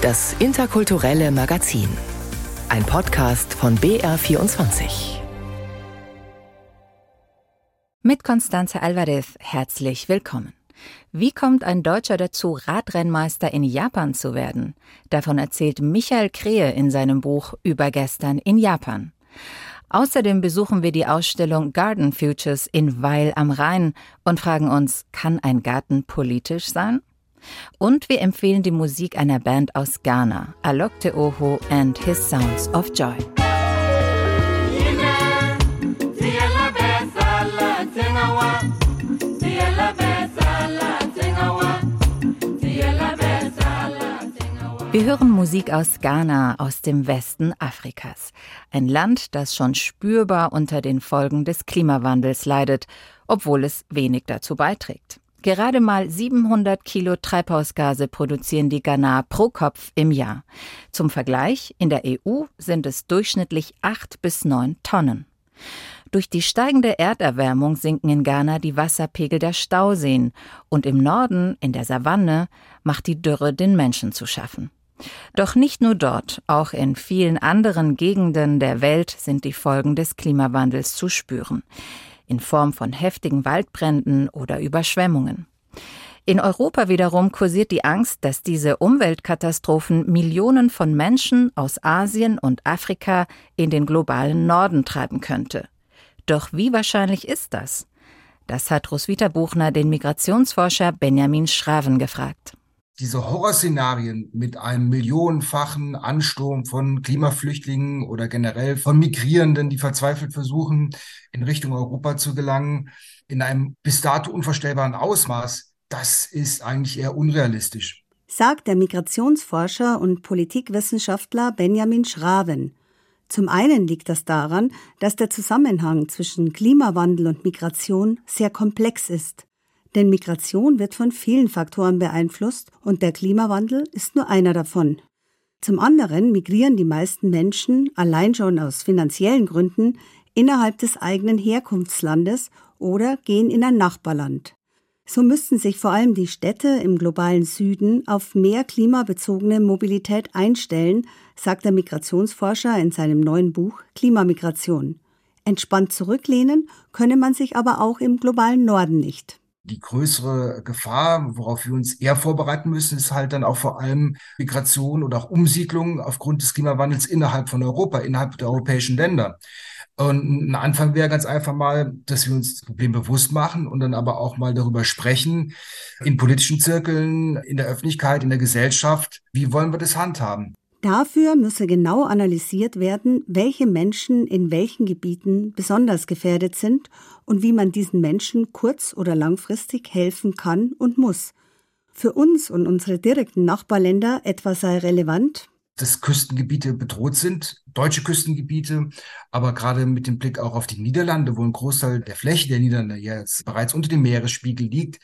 Das interkulturelle Magazin. Ein Podcast von BR24. Mit Constanze Alvarez herzlich willkommen. Wie kommt ein Deutscher dazu, Radrennmeister in Japan zu werden? Davon erzählt Michael Krehe in seinem Buch Über gestern in Japan. Außerdem besuchen wir die Ausstellung Garden Futures in Weil am Rhein und fragen uns, kann ein Garten politisch sein? Und wir empfehlen die Musik einer Band aus Ghana, Alok Teoho and His Sounds of Joy. Wir hören Musik aus Ghana, aus dem Westen Afrikas. Ein Land, das schon spürbar unter den Folgen des Klimawandels leidet, obwohl es wenig dazu beiträgt. Gerade mal 700 Kilo Treibhausgase produzieren die Ghana pro Kopf im Jahr. Zum Vergleich, in der EU sind es durchschnittlich acht bis neun Tonnen. Durch die steigende Erderwärmung sinken in Ghana die Wasserpegel der Stauseen und im Norden, in der Savanne, macht die Dürre den Menschen zu schaffen. Doch nicht nur dort, auch in vielen anderen Gegenden der Welt sind die Folgen des Klimawandels zu spüren in Form von heftigen Waldbränden oder Überschwemmungen. In Europa wiederum kursiert die Angst, dass diese Umweltkatastrophen Millionen von Menschen aus Asien und Afrika in den globalen Norden treiben könnte. Doch wie wahrscheinlich ist das? Das hat Roswitha Buchner den Migrationsforscher Benjamin Schraven gefragt diese Horrorszenarien mit einem millionenfachen Ansturm von Klimaflüchtlingen oder generell von Migrierenden, die verzweifelt versuchen, in Richtung Europa zu gelangen, in einem bis dato unvorstellbaren Ausmaß, das ist eigentlich eher unrealistisch. Sagt der Migrationsforscher und Politikwissenschaftler Benjamin Schraven. Zum einen liegt das daran, dass der Zusammenhang zwischen Klimawandel und Migration sehr komplex ist. Denn Migration wird von vielen Faktoren beeinflusst und der Klimawandel ist nur einer davon. Zum anderen migrieren die meisten Menschen allein schon aus finanziellen Gründen innerhalb des eigenen Herkunftslandes oder gehen in ein Nachbarland. So müssten sich vor allem die Städte im globalen Süden auf mehr klimabezogene Mobilität einstellen, sagt der Migrationsforscher in seinem neuen Buch Klimamigration. Entspannt zurücklehnen könne man sich aber auch im globalen Norden nicht die größere Gefahr, worauf wir uns eher vorbereiten müssen, ist halt dann auch vor allem Migration oder auch Umsiedlung aufgrund des Klimawandels innerhalb von Europa, innerhalb der europäischen Länder. Und ein Anfang wäre ganz einfach mal, dass wir uns das Problem bewusst machen und dann aber auch mal darüber sprechen, in politischen Zirkeln, in der Öffentlichkeit, in der Gesellschaft, wie wollen wir das handhaben? Dafür müsse genau analysiert werden, welche Menschen in welchen Gebieten besonders gefährdet sind und wie man diesen Menschen kurz- oder langfristig helfen kann und muss. Für uns und unsere direkten Nachbarländer etwa sei relevant, dass Küstengebiete bedroht sind, deutsche Küstengebiete, aber gerade mit dem Blick auch auf die Niederlande, wo ein Großteil der Fläche der Niederlande jetzt bereits unter dem Meeresspiegel liegt,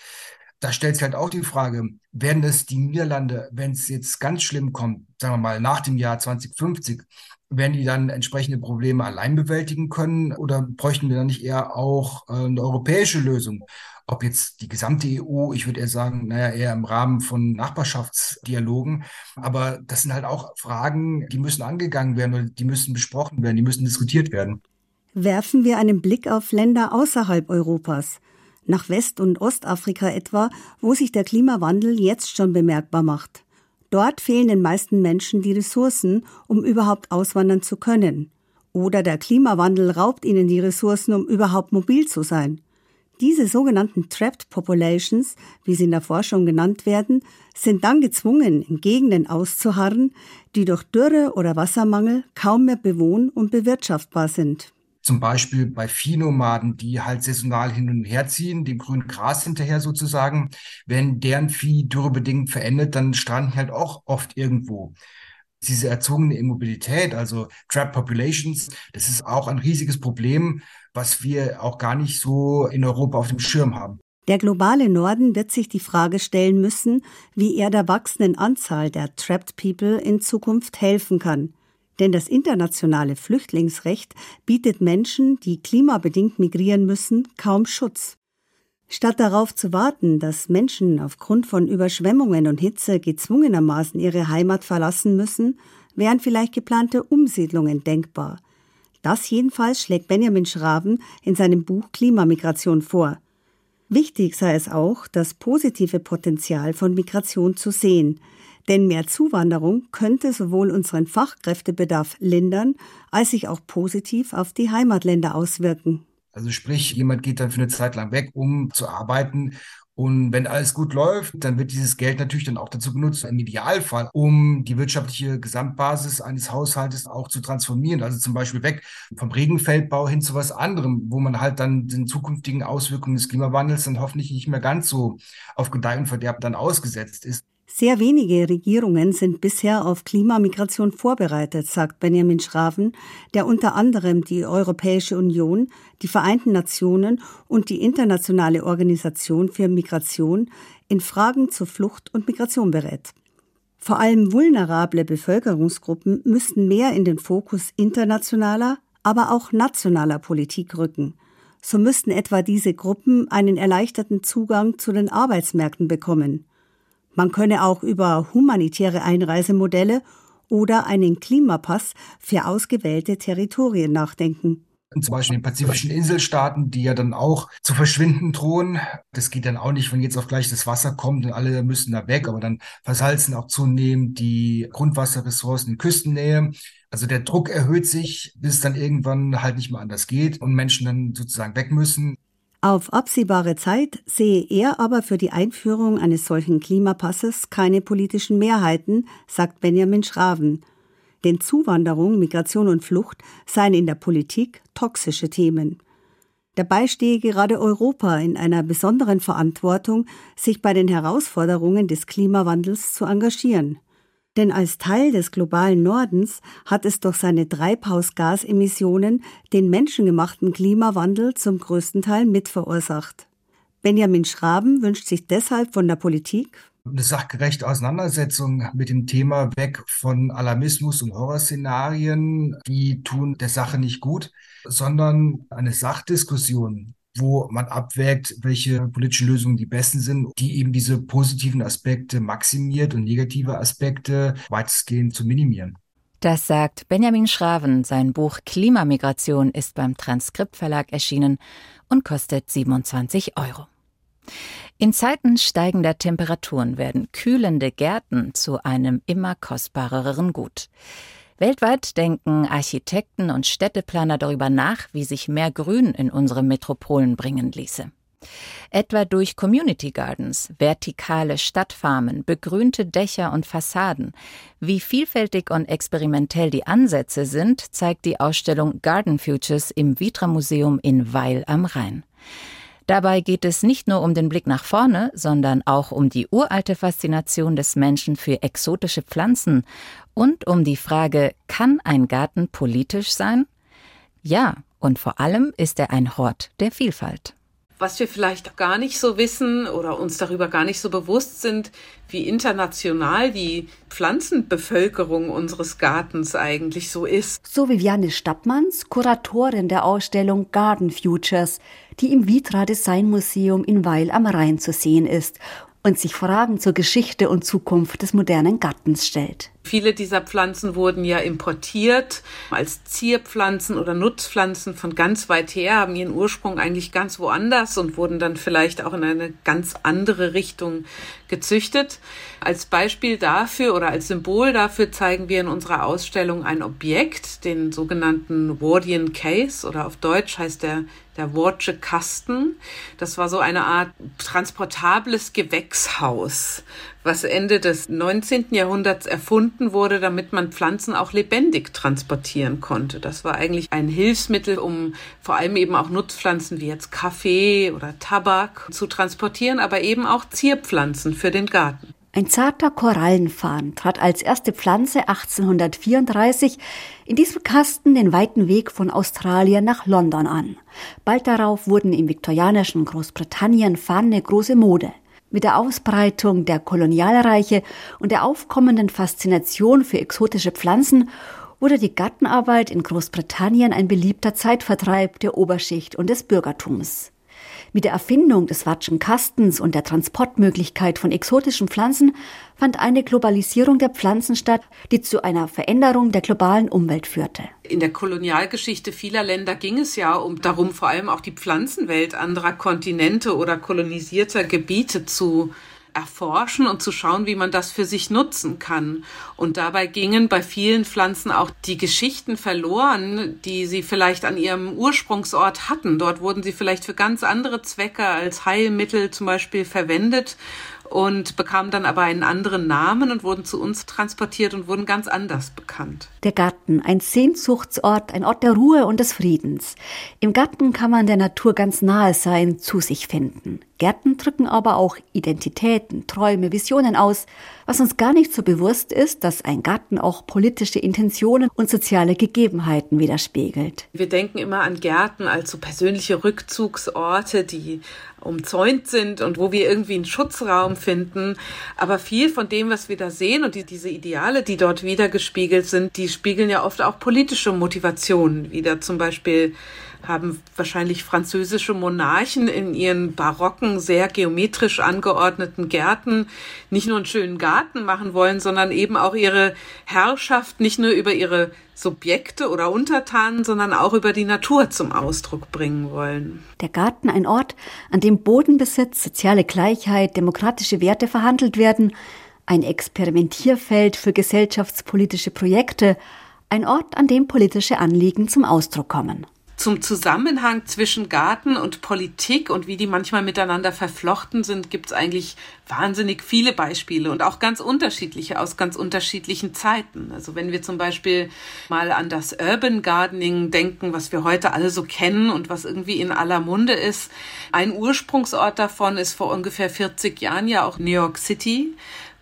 da stellt sich halt auch die Frage, werden es die Niederlande, wenn es jetzt ganz schlimm kommt, sagen wir mal nach dem Jahr 2050, werden die dann entsprechende Probleme allein bewältigen können oder bräuchten wir dann nicht eher auch äh, eine europäische Lösung? Ob jetzt die gesamte EU, ich würde eher sagen, naja, eher im Rahmen von Nachbarschaftsdialogen. Aber das sind halt auch Fragen, die müssen angegangen werden oder die müssen besprochen werden, die müssen diskutiert werden. Werfen wir einen Blick auf Länder außerhalb Europas nach West- und Ostafrika etwa, wo sich der Klimawandel jetzt schon bemerkbar macht. Dort fehlen den meisten Menschen die Ressourcen, um überhaupt auswandern zu können. Oder der Klimawandel raubt ihnen die Ressourcen, um überhaupt mobil zu sein. Diese sogenannten Trapped Populations, wie sie in der Forschung genannt werden, sind dann gezwungen, in Gegenden auszuharren, die durch Dürre oder Wassermangel kaum mehr bewohn- und bewirtschaftbar sind zum Beispiel bei Viehnomaden, die halt saisonal hin und her ziehen, dem grünen Gras hinterher sozusagen. Wenn deren Vieh dürrebedingt verendet, dann stranden halt auch oft irgendwo. Diese erzogene Immobilität, also Trap Populations, das ist auch ein riesiges Problem, was wir auch gar nicht so in Europa auf dem Schirm haben. Der globale Norden wird sich die Frage stellen müssen, wie er der wachsenden Anzahl der Trapped People in Zukunft helfen kann. Denn das internationale Flüchtlingsrecht bietet Menschen, die klimabedingt migrieren müssen, kaum Schutz. Statt darauf zu warten, dass Menschen aufgrund von Überschwemmungen und Hitze gezwungenermaßen ihre Heimat verlassen müssen, wären vielleicht geplante Umsiedlungen denkbar. Das jedenfalls schlägt Benjamin Schraven in seinem Buch Klimamigration vor. Wichtig sei es auch, das positive Potenzial von Migration zu sehen, denn mehr Zuwanderung könnte sowohl unseren Fachkräftebedarf lindern, als sich auch positiv auf die Heimatländer auswirken. Also sprich, jemand geht dann für eine Zeit lang weg, um zu arbeiten. Und wenn alles gut läuft, dann wird dieses Geld natürlich dann auch dazu genutzt, im Idealfall, um die wirtschaftliche Gesamtbasis eines Haushaltes auch zu transformieren. Also zum Beispiel weg vom Regenfeldbau hin zu was anderem, wo man halt dann den zukünftigen Auswirkungen des Klimawandels dann hoffentlich nicht mehr ganz so auf Gedeih und Verderb dann ausgesetzt ist. Sehr wenige Regierungen sind bisher auf Klimamigration vorbereitet, sagt Benjamin Schraven, der unter anderem die Europäische Union, die Vereinten Nationen und die Internationale Organisation für Migration in Fragen zur Flucht und Migration berät. Vor allem vulnerable Bevölkerungsgruppen müssten mehr in den Fokus internationaler, aber auch nationaler Politik rücken. So müssten etwa diese Gruppen einen erleichterten Zugang zu den Arbeitsmärkten bekommen. Man könne auch über humanitäre Einreisemodelle oder einen Klimapass für ausgewählte Territorien nachdenken. Zum Beispiel den pazifischen Inselstaaten, die ja dann auch zu verschwinden drohen. Das geht dann auch nicht, wenn jetzt auf gleich das Wasser kommt und alle müssen da weg, aber dann versalzen auch zunehmend die Grundwasserressourcen in Küstennähe. Also der Druck erhöht sich, bis es dann irgendwann halt nicht mehr anders geht und Menschen dann sozusagen weg müssen. Auf absehbare Zeit sehe er aber für die Einführung eines solchen Klimapasses keine politischen Mehrheiten, sagt Benjamin Schraven. Denn Zuwanderung, Migration und Flucht seien in der Politik toxische Themen. Dabei stehe gerade Europa in einer besonderen Verantwortung, sich bei den Herausforderungen des Klimawandels zu engagieren. Denn als Teil des globalen Nordens hat es durch seine Treibhausgasemissionen den menschengemachten Klimawandel zum größten Teil mitverursacht. Benjamin Schraben wünscht sich deshalb von der Politik eine sachgerechte Auseinandersetzung mit dem Thema weg von Alarmismus und Horrorszenarien, die tun der Sache nicht gut, sondern eine Sachdiskussion wo man abwägt, welche politischen Lösungen die besten sind, die eben diese positiven Aspekte maximiert und negative Aspekte weitestgehend zu minimieren. Das sagt Benjamin Schraven. Sein Buch Klimamigration ist beim Transkriptverlag erschienen und kostet 27 Euro. In Zeiten steigender Temperaturen werden kühlende Gärten zu einem immer kostbareren Gut. Weltweit denken Architekten und Städteplaner darüber nach, wie sich mehr Grün in unsere Metropolen bringen ließe. Etwa durch Community Gardens, vertikale Stadtfarmen, begrünte Dächer und Fassaden. Wie vielfältig und experimentell die Ansätze sind, zeigt die Ausstellung Garden Futures im Vitra Museum in Weil am Rhein. Dabei geht es nicht nur um den Blick nach vorne, sondern auch um die uralte Faszination des Menschen für exotische Pflanzen und um die Frage, kann ein Garten politisch sein? Ja, und vor allem ist er ein Hort der Vielfalt was wir vielleicht gar nicht so wissen oder uns darüber gar nicht so bewusst sind, wie international die Pflanzenbevölkerung unseres Gartens eigentlich so ist. So Viviane Stappmanns, Kuratorin der Ausstellung Garden Futures, die im Vitra Design Museum in Weil am Rhein zu sehen ist und sich Fragen zur Geschichte und Zukunft des modernen Gartens stellt. Viele dieser Pflanzen wurden ja importiert als Zierpflanzen oder Nutzpflanzen von ganz weit her, haben ihren Ursprung eigentlich ganz woanders und wurden dann vielleicht auch in eine ganz andere Richtung gezüchtet. Als Beispiel dafür oder als Symbol dafür zeigen wir in unserer Ausstellung ein Objekt, den sogenannten Wardian Case oder auf Deutsch heißt der der Wortsche Kasten. Das war so eine Art transportables Gewächshaus, was Ende des 19. Jahrhunderts erfunden wurde, damit man Pflanzen auch lebendig transportieren konnte. Das war eigentlich ein Hilfsmittel, um vor allem eben auch Nutzpflanzen wie jetzt Kaffee oder Tabak zu transportieren, aber eben auch Zierpflanzen für den Garten. Ein zarter Korallenfarn trat als erste Pflanze 1834 in diesem Kasten den weiten Weg von Australien nach London an. Bald darauf wurden im viktorianischen Großbritannien Fahne große Mode. Mit der Ausbreitung der Kolonialreiche und der aufkommenden Faszination für exotische Pflanzen wurde die Gartenarbeit in Großbritannien ein beliebter Zeitvertreib der Oberschicht und des Bürgertums. Mit der Erfindung des Watschen Kastens und der Transportmöglichkeit von exotischen Pflanzen fand eine Globalisierung der Pflanzen statt, die zu einer Veränderung der globalen Umwelt führte. In der Kolonialgeschichte vieler Länder ging es ja um darum, vor allem auch die Pflanzenwelt anderer Kontinente oder kolonisierter Gebiete zu erforschen und zu schauen, wie man das für sich nutzen kann. Und dabei gingen bei vielen Pflanzen auch die Geschichten verloren, die sie vielleicht an ihrem Ursprungsort hatten. Dort wurden sie vielleicht für ganz andere Zwecke als Heilmittel zum Beispiel verwendet und bekamen dann aber einen anderen Namen und wurden zu uns transportiert und wurden ganz anders bekannt. Der Garten, ein Sehnsuchtsort, ein Ort der Ruhe und des Friedens. Im Garten kann man der Natur ganz nahe sein, zu sich finden. Gärten drücken aber auch Identitäten, Träume, Visionen aus, was uns gar nicht so bewusst ist, dass ein Garten auch politische Intentionen und soziale Gegebenheiten widerspiegelt. Wir denken immer an Gärten als so persönliche Rückzugsorte, die umzäunt sind und wo wir irgendwie einen Schutzraum finden. Aber viel von dem, was wir da sehen und die, diese Ideale, die dort wiedergespiegelt sind, die spiegeln ja oft auch politische Motivationen wieder. Zum Beispiel haben wahrscheinlich französische Monarchen in ihren barocken, sehr geometrisch angeordneten Gärten nicht nur einen schönen Garten machen wollen, sondern eben auch ihre Herrschaft nicht nur über ihre Subjekte oder Untertanen, sondern auch über die Natur zum Ausdruck bringen wollen. Der Garten ein Ort, an dem Bodenbesitz, soziale Gleichheit, demokratische Werte verhandelt werden, ein Experimentierfeld für gesellschaftspolitische Projekte, ein Ort, an dem politische Anliegen zum Ausdruck kommen zum Zusammenhang zwischen Garten und Politik und wie die manchmal miteinander verflochten sind, gibt es eigentlich wahnsinnig viele Beispiele und auch ganz unterschiedliche aus ganz unterschiedlichen Zeiten. Also wenn wir zum Beispiel mal an das Urban Gardening denken, was wir heute alle so kennen und was irgendwie in aller Munde ist. Ein Ursprungsort davon ist vor ungefähr 40 Jahren ja auch New York City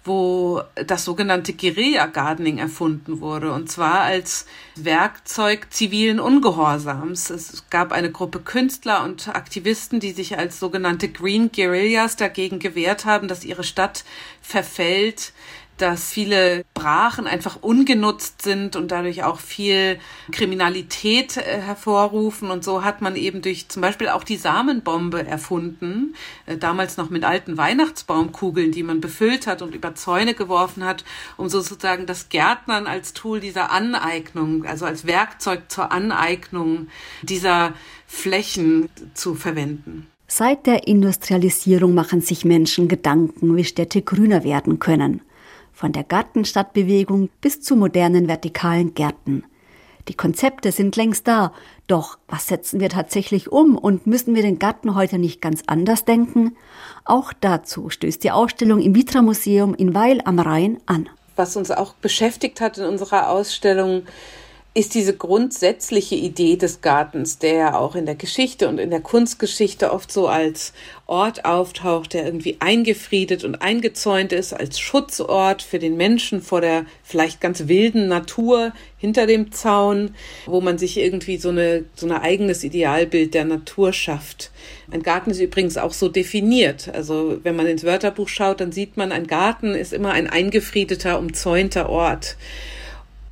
wo das sogenannte Guerilla Gardening erfunden wurde, und zwar als Werkzeug zivilen Ungehorsams. Es gab eine Gruppe Künstler und Aktivisten, die sich als sogenannte Green Guerillas dagegen gewehrt haben, dass ihre Stadt verfällt dass viele Brachen einfach ungenutzt sind und dadurch auch viel Kriminalität äh, hervorrufen. Und so hat man eben durch zum Beispiel auch die Samenbombe erfunden, äh, damals noch mit alten Weihnachtsbaumkugeln, die man befüllt hat und über Zäune geworfen hat, um sozusagen das Gärtnern als Tool dieser Aneignung, also als Werkzeug zur Aneignung dieser Flächen zu verwenden. Seit der Industrialisierung machen sich Menschen Gedanken, wie Städte grüner werden können von der Gartenstadtbewegung bis zu modernen vertikalen Gärten. Die Konzepte sind längst da, doch was setzen wir tatsächlich um und müssen wir den Garten heute nicht ganz anders denken? Auch dazu stößt die Ausstellung im Vitra Museum in Weil am Rhein an. Was uns auch beschäftigt hat in unserer Ausstellung, ist diese grundsätzliche Idee des Gartens, der ja auch in der Geschichte und in der Kunstgeschichte oft so als Ort auftaucht, der irgendwie eingefriedet und eingezäunt ist, als Schutzort für den Menschen vor der vielleicht ganz wilden Natur hinter dem Zaun, wo man sich irgendwie so eine, so ein eigenes Idealbild der Natur schafft. Ein Garten ist übrigens auch so definiert. Also wenn man ins Wörterbuch schaut, dann sieht man, ein Garten ist immer ein eingefriedeter, umzäunter Ort.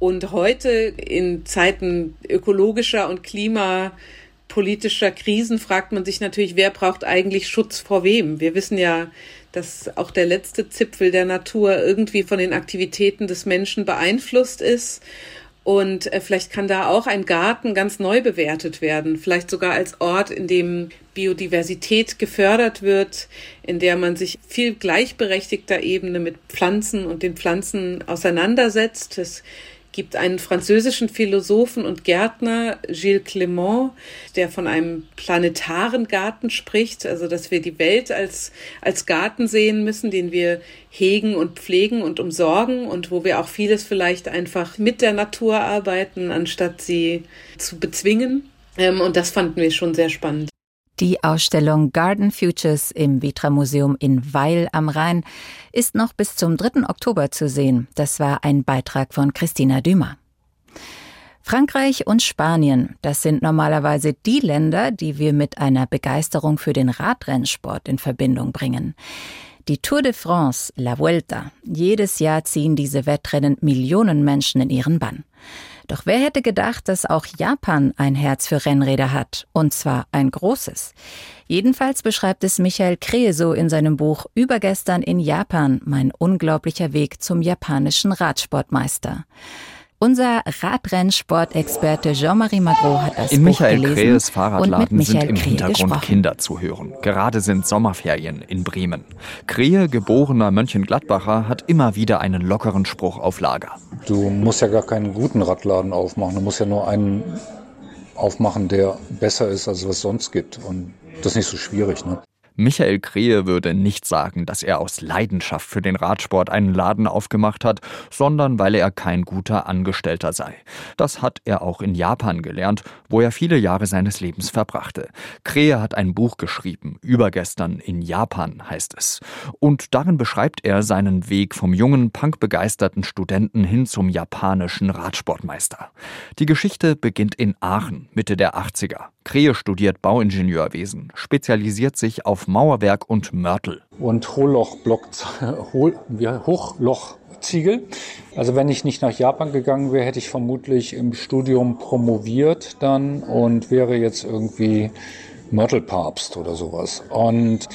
Und heute in Zeiten ökologischer und klimapolitischer Krisen fragt man sich natürlich, wer braucht eigentlich Schutz vor wem? Wir wissen ja, dass auch der letzte Zipfel der Natur irgendwie von den Aktivitäten des Menschen beeinflusst ist. Und äh, vielleicht kann da auch ein Garten ganz neu bewertet werden, vielleicht sogar als Ort, in dem Biodiversität gefördert wird, in der man sich viel gleichberechtigter Ebene mit Pflanzen und den Pflanzen auseinandersetzt. Es gibt einen französischen Philosophen und Gärtner, Gilles Clément, der von einem planetaren Garten spricht, also dass wir die Welt als, als Garten sehen müssen, den wir hegen und pflegen und umsorgen und wo wir auch vieles vielleicht einfach mit der Natur arbeiten, anstatt sie zu bezwingen. Ähm, und das fanden wir schon sehr spannend. Die Ausstellung Garden Futures im Vitra Museum in Weil am Rhein ist noch bis zum 3. Oktober zu sehen. Das war ein Beitrag von Christina Dümer. Frankreich und Spanien, das sind normalerweise die Länder, die wir mit einer Begeisterung für den Radrennsport in Verbindung bringen. Die Tour de France, La Vuelta. Jedes Jahr ziehen diese Wettrennen Millionen Menschen in ihren Bann. Doch wer hätte gedacht, dass auch Japan ein Herz für Rennräder hat, und zwar ein großes. Jedenfalls beschreibt es Michael Kreeso in seinem Buch Übergestern in Japan, mein unglaublicher Weg zum japanischen Radsportmeister. Unser Radrennsportexperte Jean-Marie Magro hat das In Buch Michael gelesen Krehes und Fahrradladen mit Michael sind im Kreh Hintergrund gesprochen. Kinder zu hören. Gerade sind Sommerferien in Bremen. Krehe, geborener Mönchengladbacher, hat immer wieder einen lockeren Spruch auf Lager. Du musst ja gar keinen guten Radladen aufmachen. Du musst ja nur einen aufmachen, der besser ist, als was es sonst gibt. Und das ist nicht so schwierig. Ne? Michael Krehe würde nicht sagen, dass er aus Leidenschaft für den Radsport einen Laden aufgemacht hat, sondern weil er kein guter Angestellter sei. Das hat er auch in Japan gelernt, wo er viele Jahre seines Lebens verbrachte. Krehe hat ein Buch geschrieben, Übergestern in Japan heißt es. Und darin beschreibt er seinen Weg vom jungen, punkbegeisterten Studenten hin zum japanischen Radsportmeister. Die Geschichte beginnt in Aachen, Mitte der 80er. Krehe studiert Bauingenieurwesen, spezialisiert sich auf Mauerwerk und Mörtel. Und Hochlochblock, Hohl, ja, Hochlochziegel. Also wenn ich nicht nach Japan gegangen wäre, hätte ich vermutlich im Studium promoviert dann und wäre jetzt irgendwie Mörtelpapst oder sowas. Und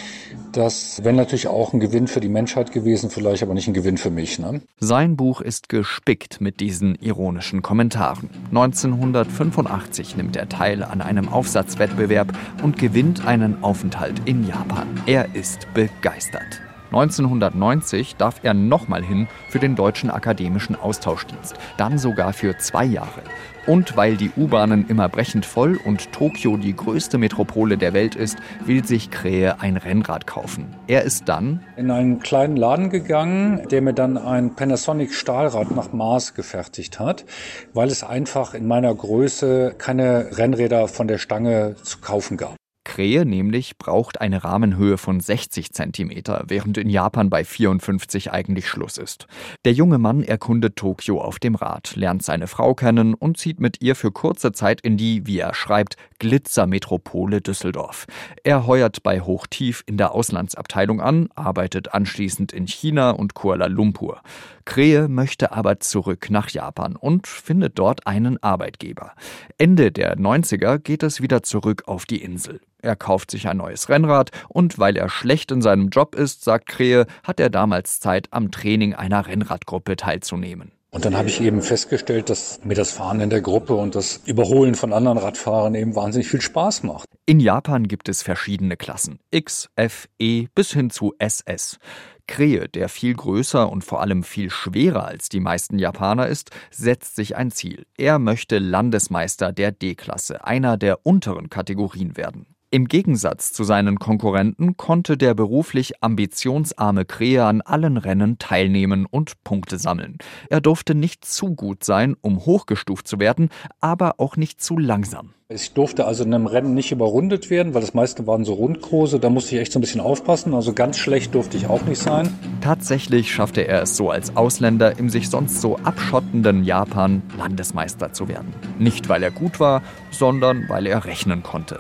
das wäre natürlich auch ein Gewinn für die Menschheit gewesen, vielleicht aber nicht ein Gewinn für mich. Ne? Sein Buch ist gespickt mit diesen ironischen Kommentaren. 1985 nimmt er teil an einem Aufsatzwettbewerb und gewinnt einen Aufenthalt in Japan. Er ist begeistert. 1990 darf er nochmal hin für den Deutschen Akademischen Austauschdienst, dann sogar für zwei Jahre. Und weil die U-Bahnen immer brechend voll und Tokio die größte Metropole der Welt ist, will sich Krähe ein Rennrad kaufen. Er ist dann in einen kleinen Laden gegangen, der mir dann ein Panasonic Stahlrad nach Maß gefertigt hat, weil es einfach in meiner Größe keine Rennräder von der Stange zu kaufen gab. Krähe nämlich braucht eine Rahmenhöhe von 60 cm, während in Japan bei 54 eigentlich Schluss ist. Der junge Mann erkundet Tokio auf dem Rad, lernt seine Frau kennen und zieht mit ihr für kurze Zeit in die, wie er schreibt, Glitzermetropole Düsseldorf. Er heuert bei Hochtief in der Auslandsabteilung an, arbeitet anschließend in China und Kuala Lumpur. Krähe möchte aber zurück nach Japan und findet dort einen Arbeitgeber. Ende der 90er geht es wieder zurück auf die Insel. Er kauft sich ein neues Rennrad und weil er schlecht in seinem Job ist, sagt Krähe, hat er damals Zeit, am Training einer Rennradgruppe teilzunehmen. Und dann habe ich eben festgestellt, dass mir das Fahren in der Gruppe und das Überholen von anderen Radfahrern eben wahnsinnig viel Spaß macht. In Japan gibt es verschiedene Klassen. X, F, E bis hin zu SS. Krähe, der viel größer und vor allem viel schwerer als die meisten Japaner ist, setzt sich ein Ziel. Er möchte Landesmeister der D-Klasse, einer der unteren Kategorien werden. Im Gegensatz zu seinen Konkurrenten konnte der beruflich ambitionsarme Krähe an allen Rennen teilnehmen und Punkte sammeln. Er durfte nicht zu gut sein, um hochgestuft zu werden, aber auch nicht zu langsam. Ich durfte also in einem Rennen nicht überrundet werden, weil das meiste waren so Rundkurse. Da musste ich echt so ein bisschen aufpassen. Also ganz schlecht durfte ich auch nicht sein. Tatsächlich schaffte er es so als Ausländer im sich sonst so abschottenden Japan Landesmeister zu werden. Nicht weil er gut war, sondern weil er rechnen konnte.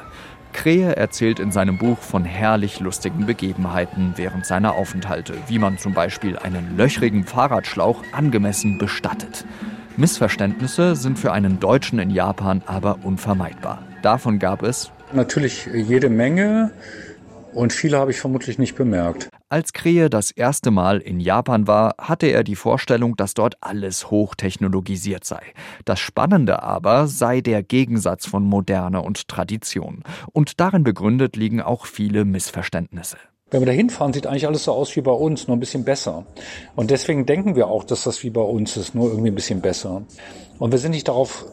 Krähe erzählt in seinem Buch von herrlich lustigen Begebenheiten während seiner Aufenthalte, wie man zum Beispiel einen löchrigen Fahrradschlauch angemessen bestattet. Missverständnisse sind für einen Deutschen in Japan aber unvermeidbar. Davon gab es Natürlich jede Menge und viele habe ich vermutlich nicht bemerkt. Als Krähe das erste Mal in Japan war, hatte er die Vorstellung, dass dort alles hochtechnologisiert sei. Das Spannende aber sei der Gegensatz von Moderne und Tradition. Und darin begründet liegen auch viele Missverständnisse. Wenn wir da hinfahren, sieht eigentlich alles so aus wie bei uns, nur ein bisschen besser. Und deswegen denken wir auch, dass das wie bei uns ist, nur irgendwie ein bisschen besser. Und wir sind nicht darauf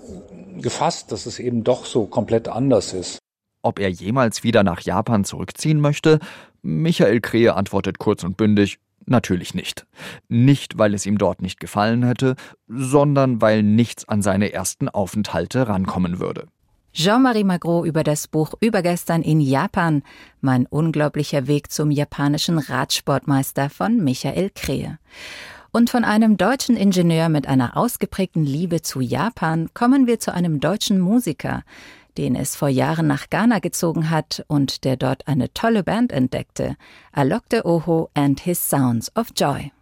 gefasst, dass es eben doch so komplett anders ist. Ob er jemals wieder nach Japan zurückziehen möchte? Michael Krähe antwortet kurz und bündig, natürlich nicht. Nicht, weil es ihm dort nicht gefallen hätte, sondern weil nichts an seine ersten Aufenthalte rankommen würde. Jean-Marie Magro über das Buch Übergestern in Japan, mein unglaublicher Weg zum japanischen Radsportmeister von Michael Krähe. Und von einem deutschen Ingenieur mit einer ausgeprägten Liebe zu Japan kommen wir zu einem deutschen Musiker, den es vor Jahren nach Ghana gezogen hat und der dort eine tolle Band entdeckte, Alok de Oho and His Sounds of Joy.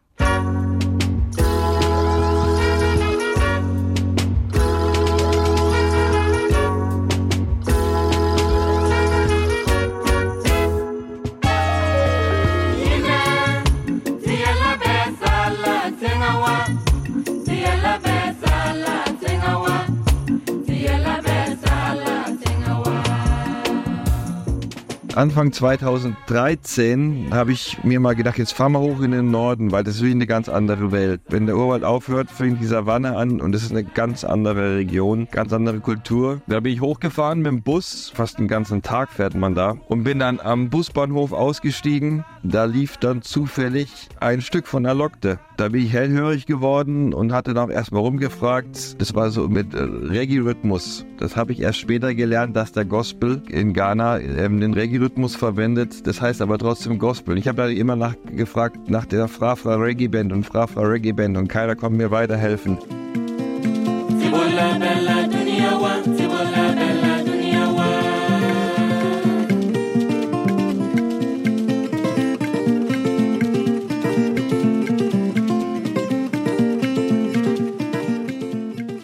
Anfang 2013 habe ich mir mal gedacht, jetzt fahren wir hoch in den Norden, weil das ist wie eine ganz andere Welt. Wenn der Urwald aufhört, fängt die Savanne an und es ist eine ganz andere Region, ganz andere Kultur. Da bin ich hochgefahren mit dem Bus, fast den ganzen Tag fährt man da und bin dann am Busbahnhof ausgestiegen. Da lief dann zufällig ein Stück von Alokte. Da bin ich hellhörig geworden und hatte dann auch erstmal rumgefragt. Das war so mit äh, Reggae-Rhythmus. Das habe ich erst später gelernt, dass der Gospel in Ghana ähm, den Reggae-Rhythmus verwendet. Das heißt aber trotzdem Gospel. Ich habe da immer nachgefragt nach der Frafra Reggae Band und Frafra Reggae Band und keiner konnte mir weiterhelfen.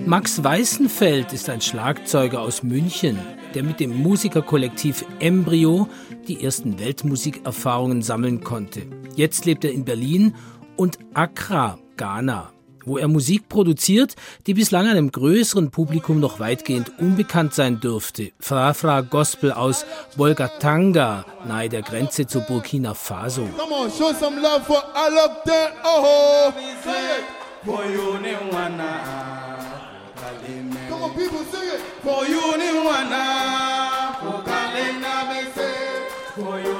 Max Weißenfeld ist ein Schlagzeuger aus München, der mit dem Musikerkollektiv Embryo die ersten Weltmusikerfahrungen sammeln konnte. Jetzt lebt er in Berlin und Accra, Ghana, wo er Musik produziert, die bislang einem größeren Publikum noch weitgehend unbekannt sein dürfte. Frafra Gospel aus Bolgatanga, nahe der Grenze zu Burkina Faso. Come on, Come on, people, sing it. For you, For Kalena, For you,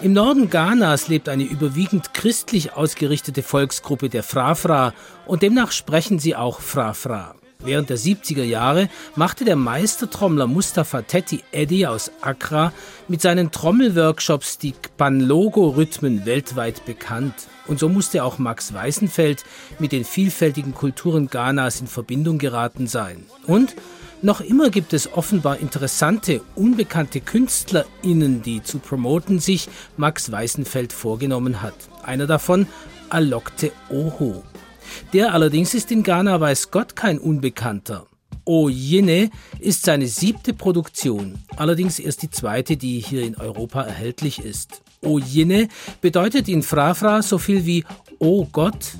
Im Norden Ghanas lebt eine überwiegend christlich ausgerichtete Volksgruppe der Frafra und demnach sprechen sie auch Frafra. Während der 70er Jahre machte der Meistertrommler Mustafa Tetti Eddy aus Accra mit seinen Trommelworkshops die Banlogo-Rhythmen weltweit bekannt. Und so musste auch Max Weißenfeld mit den vielfältigen Kulturen Ghanas in Verbindung geraten sein. Und noch immer gibt es offenbar interessante, unbekannte KünstlerInnen, die zu promoten sich Max Weißenfeld vorgenommen hat. Einer davon, Alokte Oho. Der allerdings ist in Ghana weiß Gott kein Unbekannter. O Yene ist seine siebte Produktion, allerdings erst die zweite, die hier in Europa erhältlich ist. O Yene bedeutet in Frafra so viel wie O Gott.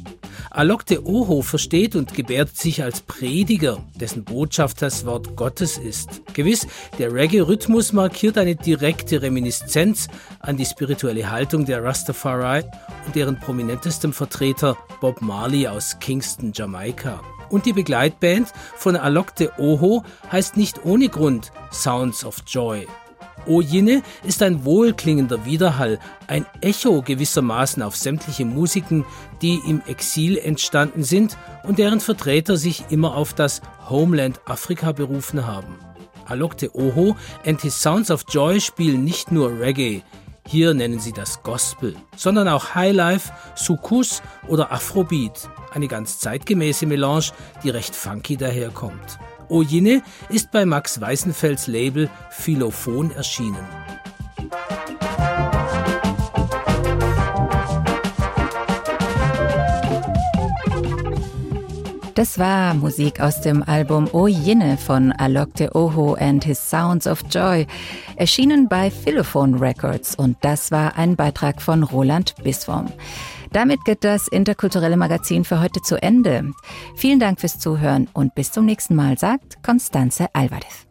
Alokte Oho versteht und gebärdet sich als Prediger, dessen Botschaft das Wort Gottes ist. Gewiss, der Reggae-Rhythmus markiert eine direkte Reminiszenz an die spirituelle Haltung der Rastafari und deren prominentestem Vertreter Bob Marley aus Kingston, Jamaika. Und die Begleitband von Alokte Oho heißt nicht ohne Grund Sounds of Joy. Ojine ist ein wohlklingender Widerhall, ein Echo gewissermaßen auf sämtliche Musiken, die im Exil entstanden sind und deren Vertreter sich immer auf das Homeland Afrika berufen haben. Alokte Oho and his Sounds of Joy spielen nicht nur Reggae, hier nennen sie das Gospel, sondern auch Highlife, Sukus oder Afrobeat, eine ganz zeitgemäße Melange, die recht funky daherkommt. Ojine ist bei Max Weißenfelds Label Philophon erschienen. Das war Musik aus dem Album O Yinne von Alok de Oho and His Sounds of Joy, erschienen bei Philophone Records und das war ein Beitrag von Roland Biswom. Damit geht das interkulturelle Magazin für heute zu Ende. Vielen Dank fürs Zuhören und bis zum nächsten Mal, sagt Constanze Alvarez.